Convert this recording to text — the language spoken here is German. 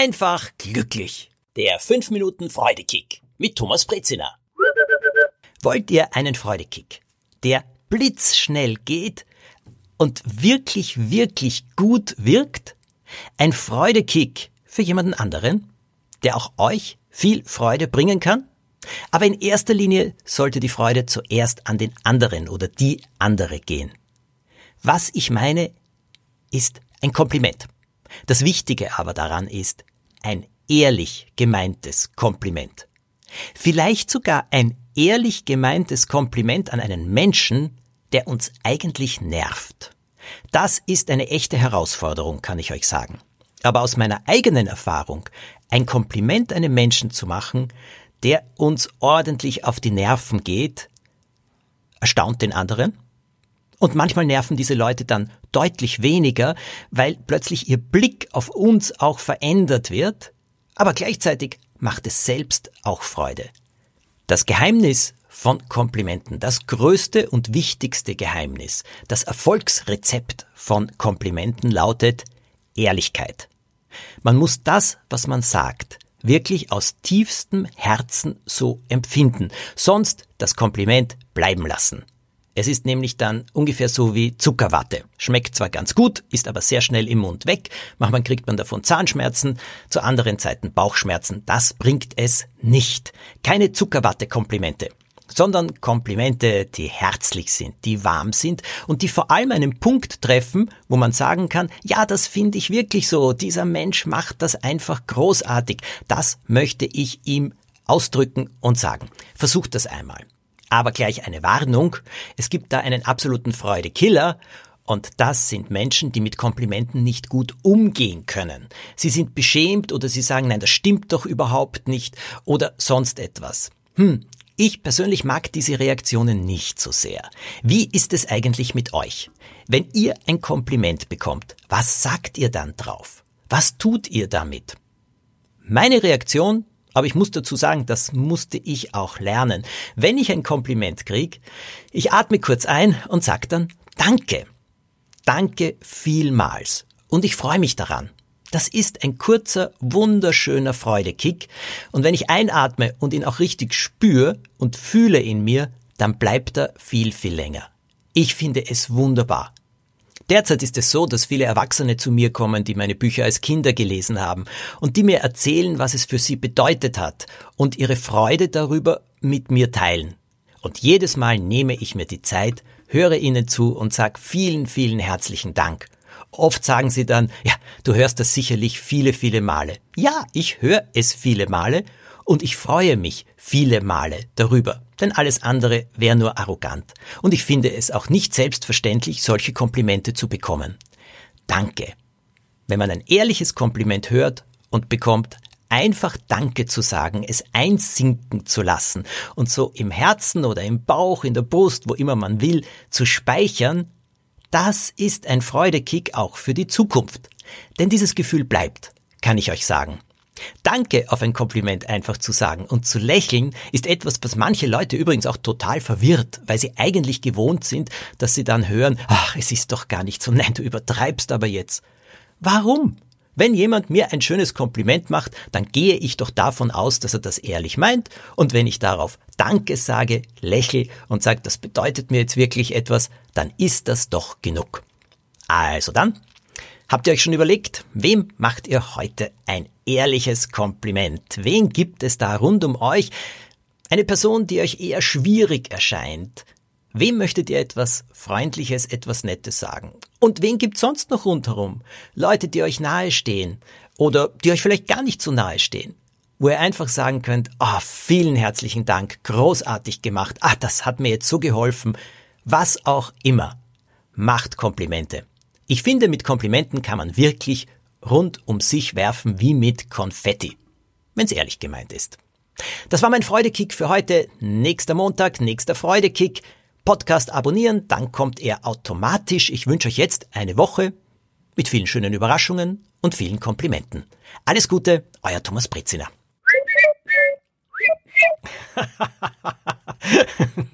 einfach glücklich. Der 5 Minuten Freudekick mit Thomas Brezina. Wollt ihr einen Freudekick, der blitzschnell geht und wirklich, wirklich gut wirkt? Ein Freudekick für jemanden anderen, der auch euch viel Freude bringen kann? Aber in erster Linie sollte die Freude zuerst an den anderen oder die andere gehen. Was ich meine, ist ein Kompliment. Das Wichtige aber daran ist ein ehrlich gemeintes Kompliment. Vielleicht sogar ein ehrlich gemeintes Kompliment an einen Menschen, der uns eigentlich nervt. Das ist eine echte Herausforderung, kann ich euch sagen. Aber aus meiner eigenen Erfahrung, ein Kompliment einem Menschen zu machen, der uns ordentlich auf die Nerven geht, erstaunt den anderen. Und manchmal nerven diese Leute dann deutlich weniger, weil plötzlich ihr Blick auf uns auch verändert wird, aber gleichzeitig macht es selbst auch Freude. Das Geheimnis von Komplimenten, das größte und wichtigste Geheimnis, das Erfolgsrezept von Komplimenten lautet Ehrlichkeit. Man muss das, was man sagt, wirklich aus tiefstem Herzen so empfinden, sonst das Kompliment bleiben lassen. Es ist nämlich dann ungefähr so wie Zuckerwatte. Schmeckt zwar ganz gut, ist aber sehr schnell im Mund weg. Manchmal kriegt man davon Zahnschmerzen, zu anderen Zeiten Bauchschmerzen. Das bringt es nicht. Keine Zuckerwatte-Komplimente sondern Komplimente, die herzlich sind, die warm sind und die vor allem einen Punkt treffen, wo man sagen kann, ja, das finde ich wirklich so, dieser Mensch macht das einfach großartig, das möchte ich ihm ausdrücken und sagen. Versucht das einmal. Aber gleich eine Warnung, es gibt da einen absoluten Freudekiller und das sind Menschen, die mit Komplimenten nicht gut umgehen können. Sie sind beschämt oder sie sagen, nein, das stimmt doch überhaupt nicht oder sonst etwas. Hm, ich persönlich mag diese Reaktionen nicht so sehr. Wie ist es eigentlich mit euch? Wenn ihr ein Kompliment bekommt, was sagt ihr dann drauf? Was tut ihr damit? Meine Reaktion, aber ich muss dazu sagen, das musste ich auch lernen. Wenn ich ein Kompliment krieg, ich atme kurz ein und sag dann Danke. Danke vielmals. Und ich freue mich daran. Das ist ein kurzer, wunderschöner Freudekick. Und wenn ich einatme und ihn auch richtig spüre und fühle in mir, dann bleibt er viel, viel länger. Ich finde es wunderbar. Derzeit ist es so, dass viele Erwachsene zu mir kommen, die meine Bücher als Kinder gelesen haben und die mir erzählen, was es für sie bedeutet hat und ihre Freude darüber mit mir teilen. Und jedes Mal nehme ich mir die Zeit, höre ihnen zu und sage vielen, vielen herzlichen Dank. Oft sagen sie dann, ja, du hörst das sicherlich viele, viele Male. Ja, ich höre es viele Male und ich freue mich viele Male darüber, denn alles andere wäre nur arrogant. Und ich finde es auch nicht selbstverständlich, solche Komplimente zu bekommen. Danke. Wenn man ein ehrliches Kompliment hört und bekommt, einfach Danke zu sagen, es einsinken zu lassen und so im Herzen oder im Bauch, in der Brust, wo immer man will, zu speichern, das ist ein Freudekick auch für die Zukunft. Denn dieses Gefühl bleibt, kann ich euch sagen. Danke auf ein Kompliment einfach zu sagen und zu lächeln ist etwas, was manche Leute übrigens auch total verwirrt, weil sie eigentlich gewohnt sind, dass sie dann hören, ach, es ist doch gar nicht so, nein, du übertreibst aber jetzt. Warum? Wenn jemand mir ein schönes Kompliment macht, dann gehe ich doch davon aus, dass er das ehrlich meint. Und wenn ich darauf Danke sage, lächle und sage, das bedeutet mir jetzt wirklich etwas, dann ist das doch genug. Also dann, habt ihr euch schon überlegt, wem macht ihr heute ein ehrliches Kompliment? Wen gibt es da rund um euch? Eine Person, die euch eher schwierig erscheint, Wem möchtet ihr etwas Freundliches, etwas Nettes sagen? Und wen gibt's sonst noch rundherum? Leute, die euch nahestehen oder die euch vielleicht gar nicht so nahe stehen, wo ihr einfach sagen könnt, ah, oh, vielen herzlichen Dank, großartig gemacht, ah, das hat mir jetzt so geholfen, was auch immer. Macht Komplimente. Ich finde, mit Komplimenten kann man wirklich rund um sich werfen wie mit Konfetti, wenn's ehrlich gemeint ist. Das war mein Freudekick für heute. Nächster Montag, nächster Freudekick. Podcast abonnieren, dann kommt er automatisch. Ich wünsche euch jetzt eine Woche mit vielen schönen Überraschungen und vielen Komplimenten. Alles Gute, euer Thomas Breziner.